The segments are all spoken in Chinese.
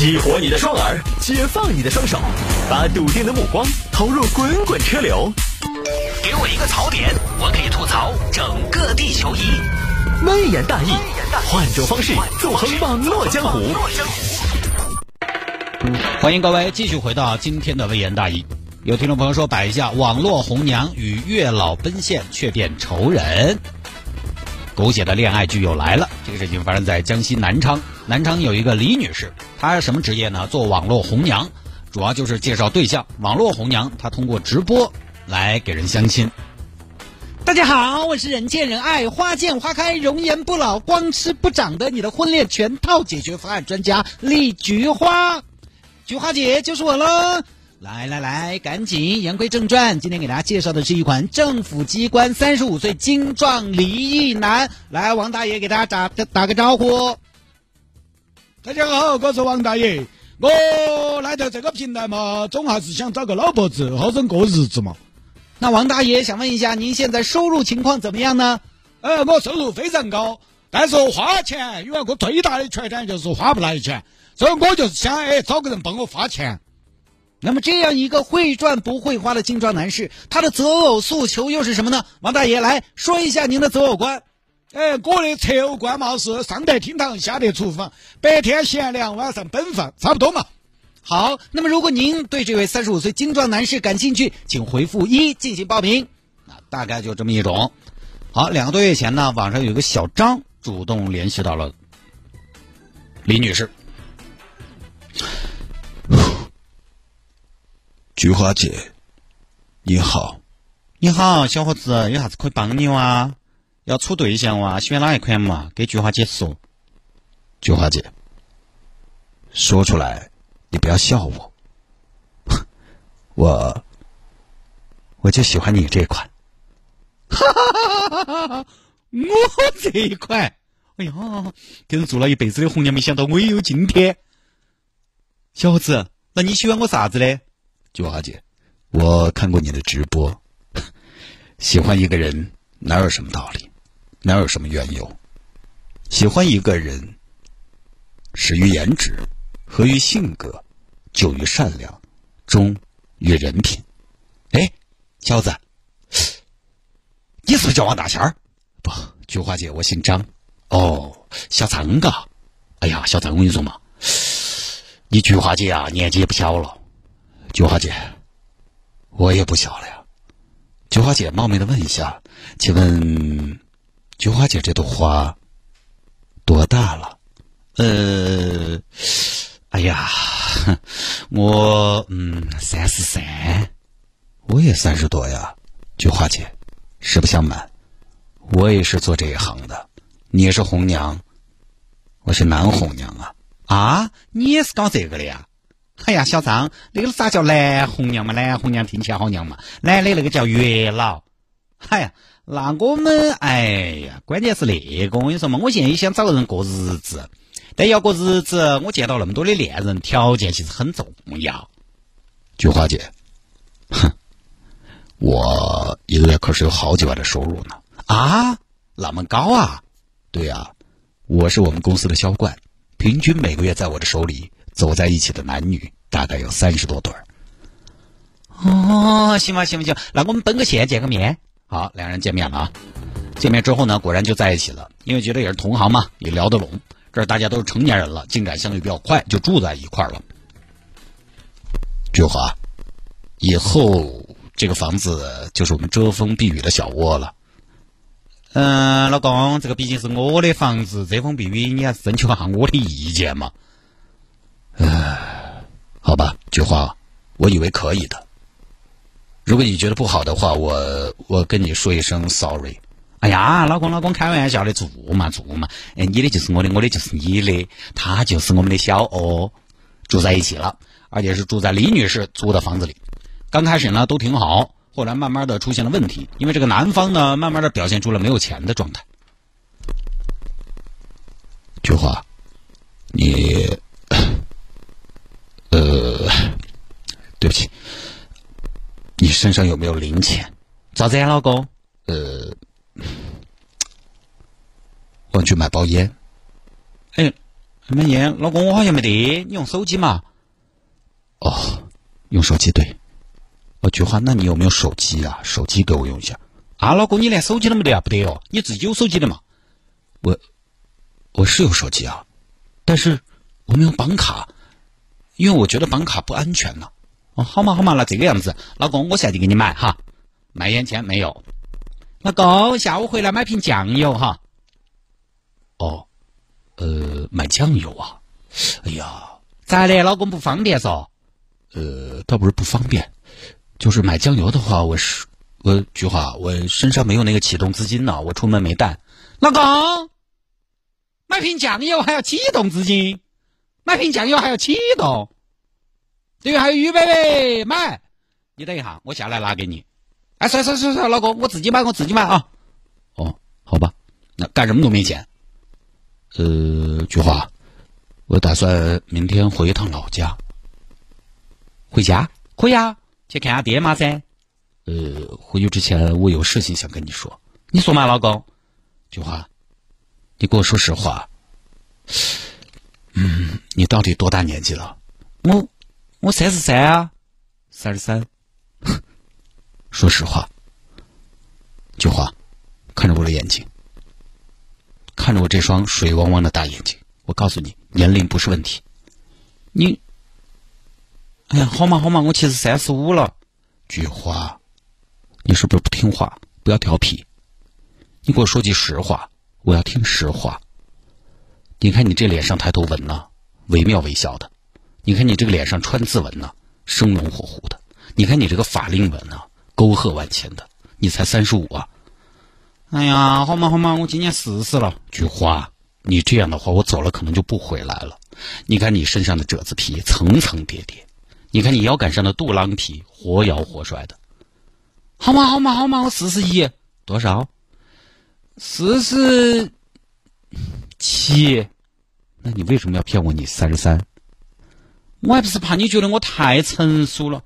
激活你的双耳，解放你的双手，把笃定的目光投入滚滚车流。给我一个槽点，我可以吐槽整个地球仪。微言大义，换种方式纵横网络江湖。欢迎各位继续回到今天的微言大义。有听众朋友说摆一下，网络红娘与月老奔现却变仇人。狗血的恋爱剧又来了。这个事情发生在江西南昌。南昌有一个李女士，她什么职业呢？做网络红娘，主要就是介绍对象。网络红娘，她通过直播来给人相亲。大家好，我是人见人爱、花见花开、容颜不老、光吃不长的你的婚恋全套解决方案专家李菊花。菊花姐就是我喽！来来来，赶紧言归正传，今天给大家介绍的是一款政府机关三十五岁精壮离异男。来，王大爷给大家打打个招呼。大家好，我是王大爷。我来到这个平台嘛，总还是想找个老婆子，好生过日子嘛。那王大爷想问一下，您现在收入情况怎么样呢？呃，我收入非常高，但是花钱，因为我最大的缺点就是花不来钱，所以我就是想哎找个人帮我花钱。那么这样一个会赚不会花的精壮男士，他的择偶诉求又是什么呢？王大爷来说一下您的择偶观。哎，我的择偶观嘛是上得厅堂，下得厨房，白天贤良，晚上奔放，差不多嘛。好，那么如果您对这位三十五岁精壮男士感兴趣，请回复一进行报名。啊，大概就这么一种。好，两个多月前呢，网上有个小张主动联系到了李女士。菊花姐，你好，你好，小伙子，有啥子可以帮你哇？要处对象哇？喜欢哪一款嘛？给菊花姐说。菊花姐，说出来，你不要笑我，我我就喜欢你这款。哈哈哈哈哈！我这一款，哎呀，给人做了一辈子的红娘，没想到我也有今天。小伙子，那你喜欢我啥子嘞？菊花姐，我看过你的直播，喜欢一个人哪有什么道理，哪有什么缘由？喜欢一个人，始于颜值，合于性格，久于善良，忠于人品。哎，小子，你是不是叫王大仙儿？不，菊花姐，我姓张。哦，小张嘎。哎呀，小张，我跟你说嘛，你菊花姐啊，年纪也不小了。菊花姐，我也不小了呀。菊花姐冒昧的问一下，请问菊花姐这朵花多大了？呃，哎呀，我嗯三十三，我也三十多呀。菊花姐，实不相瞒，我也是做这一行的。你也是红娘，我是男红娘啊。啊，你也是搞这个的呀？哎呀，小张，那个啥叫男红娘嘛？男红娘听起来好娘嘛。男的那个叫月老。哎呀，那我们哎呀，关键是那个，我跟你说嘛，我现在也想找个人过日子，但要过日子，我见到那么多的恋人，条件其实很重要。菊花姐，哼，我一个月可是有好几万的收入呢。啊，那么高啊？对呀，我是我们公司的销冠，平均每个月在我的手里。走在一起的男女大概有三十多对儿。哦，行吧，行吧行？那我们奔个现见个面。好，两人见面了啊。见面之后呢，果然就在一起了，因为觉得也是同行嘛，也聊得拢。这大家都是成年人了，进展相对比较快，就住在一块儿了。菊花，以后这个房子就是我们遮风避雨的小窝了。嗯，老公，这个毕竟是我的房子，遮风避雨，你还是征求下我的意见嘛。唉，好吧，菊花，我以为可以的。如果你觉得不好的话，我我跟你说一声 sorry。哎呀，老公老公开玩笑的，住嘛住嘛。哎，你的就是我的，我的就是你的，他就是我们的小哦，住在一起了，而且是住在李女士租的房子里。刚开始呢都挺好，后来慢慢的出现了问题，因为这个男方呢慢慢的表现出了没有钱的状态。菊花，你。呃，对不起，你身上有没有零钱？咋子呀，老公？呃，我去买包烟。哎，买烟？老公，我好像没得，你用手机嘛？哦，用手机对。哦，菊花，那你有没有手机啊？手机给我用一下。啊，老公，你连手机都没得啊？不得哦，你自己有手机的嘛？我我是有手机啊，但是我没有绑卡，因为我觉得绑卡不安全呢。好嘛好嘛，那这个样子，老公，我下去给你买哈。买烟钱没有？老公，下午回来买瓶酱油哈。哦，呃，买酱油啊？哎呀，咋的？老公不方便嗦？呃，倒不是不方便，就是买酱油的话，我是我菊花，我身上没有那个启动资金呢，我出门没带。老公，买瓶酱油还要启动资金？买瓶酱油还要启动？这个还有预备备买？你等一下，我下来拿给你。哎，算算算算，老公，我自己买，我自己买啊。哦，好吧，那干什么都没钱。呃，菊花，我打算明天回一趟老家。回家可以啊，去看下爹妈噻。呃，回去之前我有事情想跟你说。你说嘛，老公。菊花，你给我说实话。嗯，你到底多大年纪了？我，我三十三啊，三十三。说实话，菊花，看着我的眼睛，看着我这双水汪汪的大眼睛，我告诉你，年龄不是问题。你，哎呀，好嘛好嘛，我其实三十五了。菊花，你是不是不听话？不要调皮。你给我说句实话，我要听实话。你看你这脸上抬头纹呢，惟妙惟肖的；你看你这个脸上川字纹呢，生龙活虎的；你看你这个法令纹呢。沟壑万千的，你才三十五啊！哎呀，好嘛好嘛，我今年四十了。菊花，你这样的话，我走了可能就不回来了。你看你身上的褶子皮层层叠叠，你看你腰杆上的肚囊皮活摇活甩的。好嘛好嘛好嘛，我四十一，多少？四十七。那你为什么要骗我？你三十三？我还不是怕你觉得我太成熟了。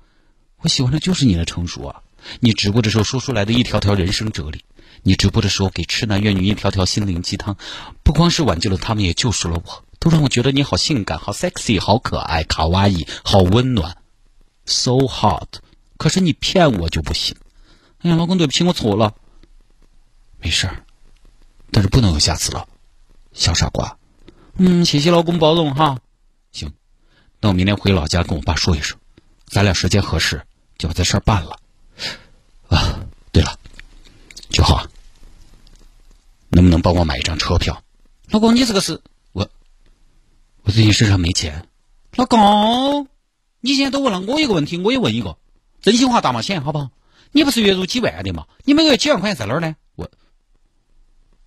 我喜欢的就是你的成熟啊！你直播的时候说出来的一条条人生哲理，你直播的时候给痴男怨女一条条心灵鸡汤，不光是挽救了他们，也救赎了我，都让我觉得你好性感、好 sexy、好可爱、卡哇伊、好温暖，so hot。可是你骗我就不行。哎呀，老公，对不起，我错了。没事儿，但是不能有下次了，小傻瓜。嗯，谢谢老公包容哈。那我明天回老家跟我爸说一声，咱俩时间合适就把这事儿办了。啊，对了，九号，能不能帮我买一张车票？老公，你这个是我，我最近身上没钱。老公，你现在都问了我一个问题，我也问一个，真心话大冒险，好不好？你不是月入几万的吗？你每个月几万块钱在哪儿呢？我，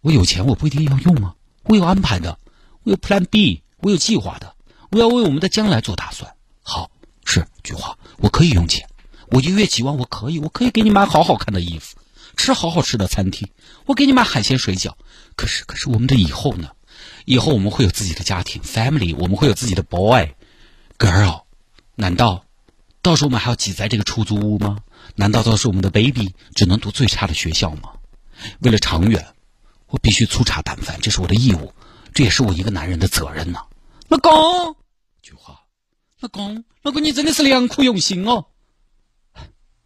我有钱，我不一定要用吗？我有安排的，我有 Plan B，我有计划的，我要为我们的将来做打算。好，是菊花，我可以用钱。我一月几万，我可以，我可以给你买好好看的衣服，吃好好吃的餐厅，我给你买海鲜水饺。可是，可是我们的以后呢？以后我们会有自己的家庭，family，我们会有自己的 boy，girl。难道到时候我们还要挤在这个出租屋吗？难道到时候我们的 baby 只能读最差的学校吗？为了长远，我必须粗茶淡饭，这是我的义务，这也是我一个男人的责任呢。老公，菊花，老公，老公，你真的是良苦用心哦。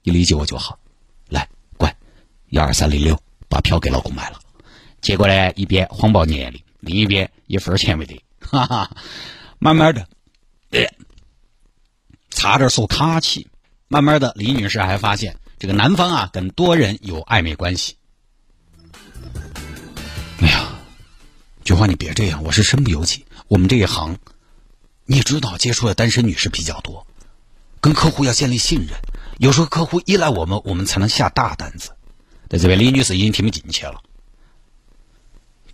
你理解我就好，来，乖，幺二三零六，把票给老公买了。结果呢，一边谎报年龄，另一边一分钱没得，哈哈，慢慢的，差点说卡起。慢慢的，李女士还发现这个男方啊，跟多人有暧昧关系。哎呀，菊花，你别这样，我是身不由己。我们这一行，你知道，接触的单身女士比较多，跟客户要建立信任。有时候客户依赖我们，我们才能下大单子。在这边，李女士已经听不进去了。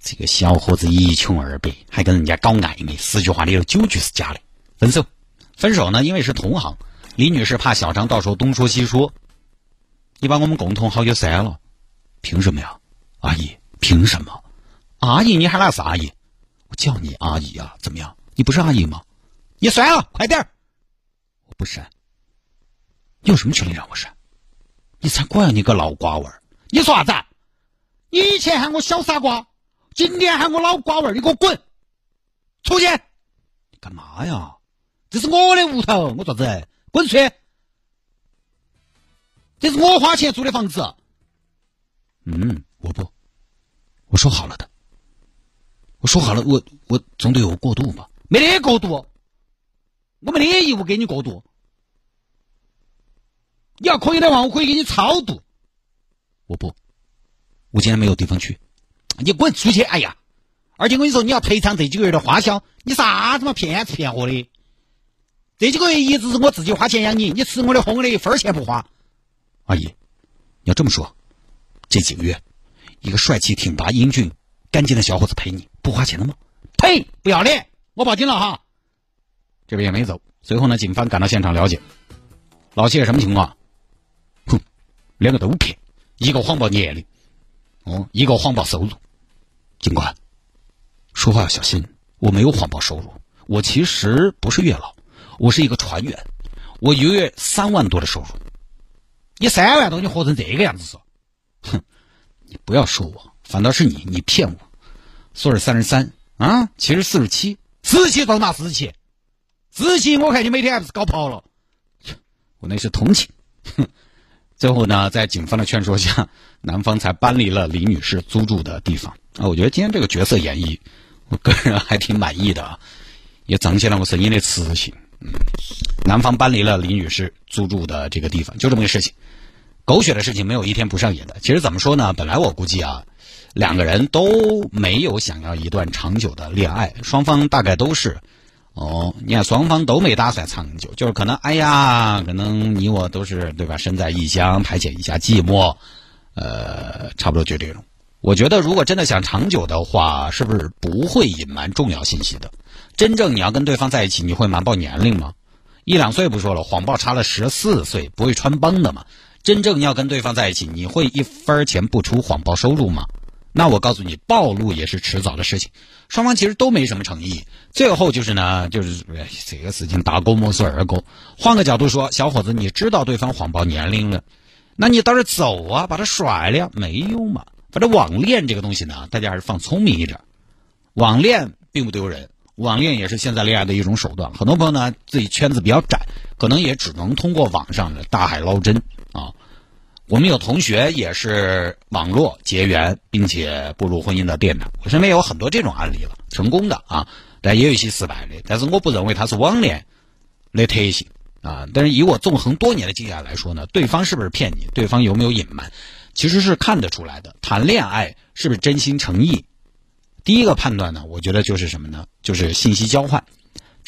这个小伙子一穷二白，还跟人家搞暧昧，十句话里有九句是假的。分手，分手呢？因为是同行，李女士怕小张到时候东说西说，你把我们共同好友删了，凭什么呀，阿姨？凭什么？阿姨，你喊哪是阿姨？我叫你阿姨啊？怎么样？你不是阿姨吗？你删了，快点我不删。有什么权利让我删？你才怪你个老瓜娃儿！你说啥子？你以前喊我小傻瓜，今天喊我老瓜娃儿，你给我滚出去！干嘛呀？这是我的屋头，我做子？滚出去！这是我花钱租的房子。嗯，我不，我说好了的。我说好了，我我总得有个过渡吧？没得过渡，我没得义务给你过渡。你要可以的话，我可以给你超度。我不，我今天没有地方去。你滚出去！哎呀，而且我跟你说，你要赔偿这几个月的花销。你啥子嘛骗吃骗喝的？这几个月一直是我自己花钱养你，你吃我的喝我的，一分钱不花。阿姨，你要这么说，这几个月，一个帅气、挺拔、英俊、干净的小伙子陪你，不花钱的吗？呸！不要脸！我报警了哈。这边也没走。随后呢，警方赶到现场了解，老谢什么情况？哼，两个都骗，一个谎报年龄，哦，一个谎报收入。警官，说话要小心。我没有谎报收入，我其实不是月老，我是一个船员，我一个月三万多的收入。你三万多，你活成这个样子说？哼，你不要说我，反倒是你，你骗我。说是三十三啊，其实四十七，四十七到哪四十七？四十七，我看你每天还不是搞跑了？我那是同情。哼，最后呢，在警方的劝说下，男方才搬离了李女士租住的地方。啊，我觉得今天这个角色演绎，我个人还挺满意的啊，也彰显了我声音的磁性。嗯，男方搬离了李女士租住的这个地方，就这么个事情。狗血的事情没有一天不上演的。其实怎么说呢？本来我估计啊，两个人都没有想要一段长久的恋爱，双方大概都是，哦，你看双方都没打算长久，就是可能，哎呀，可能你我都是对吧？身在异乡，排解一下寂寞，呃，差不多就这种。我觉得，如果真的想长久的话，是不是不会隐瞒重要信息的？真正你要跟对方在一起，你会瞒报年龄吗？一两岁不说了，谎报差了十四岁，不会穿帮的嘛？真正要跟对方在一起，你会一分钱不出谎报收入吗？那我告诉你，暴露也是迟早的事情。双方其实都没什么诚意，最后就是呢，就是这个事情大哥莫说二哥。换个角度说，小伙子，你知道对方谎报年龄了，那你倒是走啊，把他甩了呀？没用嘛。反正网恋这个东西呢，大家还是放聪明一点。网恋并不丢人，网恋也是现在恋爱的一种手段。很多朋友呢，自己圈子比较窄，可能也只能通过网上的大海捞针啊。我们有同学也是网络结缘，并且步入婚姻的殿堂。我身边有很多这种案例了，成功的啊，但也有一些失败的。但是我不认为他是网恋的特性啊。但是以我纵横多年的经验来说呢，对方是不是骗你，对方有没有隐瞒？其实是看得出来的，谈恋爱是不是真心诚意？第一个判断呢，我觉得就是什么呢？就是信息交换。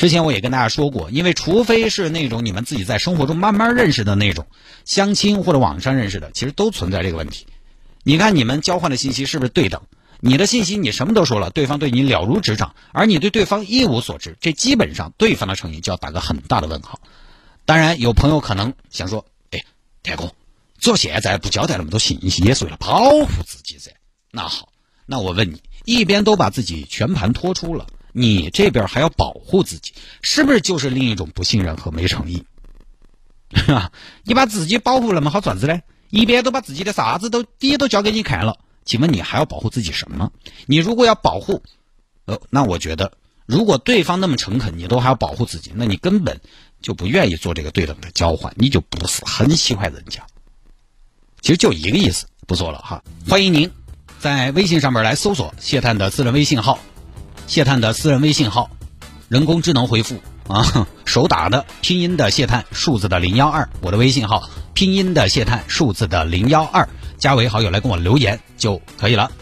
之前我也跟大家说过，因为除非是那种你们自己在生活中慢慢认识的那种相亲或者网上认识的，其实都存在这个问题。你看你们交换的信息是不是对等？你的信息你什么都说了，对方对你了如指掌，而你对对方一无所知，这基本上对方的诚意就要打个很大的问号。当然，有朋友可能想说：“哎，天哥。”做现在不交代那么多信息，也是为了保护自己噻。那好，那我问你，一边都把自己全盘托出了，你这边还要保护自己，是不是就是另一种不信任和没诚意？你把自己保护那么好，做啥子呢？一边都把自己的啥子都底都交给你看了，请问你还要保护自己什么？你如果要保护，呃，那我觉得，如果对方那么诚恳，你都还要保护自己，那你根本就不愿意做这个对等的交换，你就不是很喜欢人家。其实就一个意思，不说了哈。欢迎您在微信上面来搜索谢探的私人微信号，谢探的私人微信号，人工智能回复啊，手打的拼音的谢探，数字的零幺二，我的微信号拼音的谢探，数字的零幺二，加为好友来跟我留言就可以了。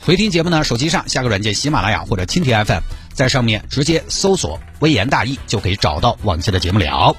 回听节目呢，手机上下个软件喜马拉雅或者蜻蜓 FM，在上面直接搜索微言大义就可以找到往期的节目了。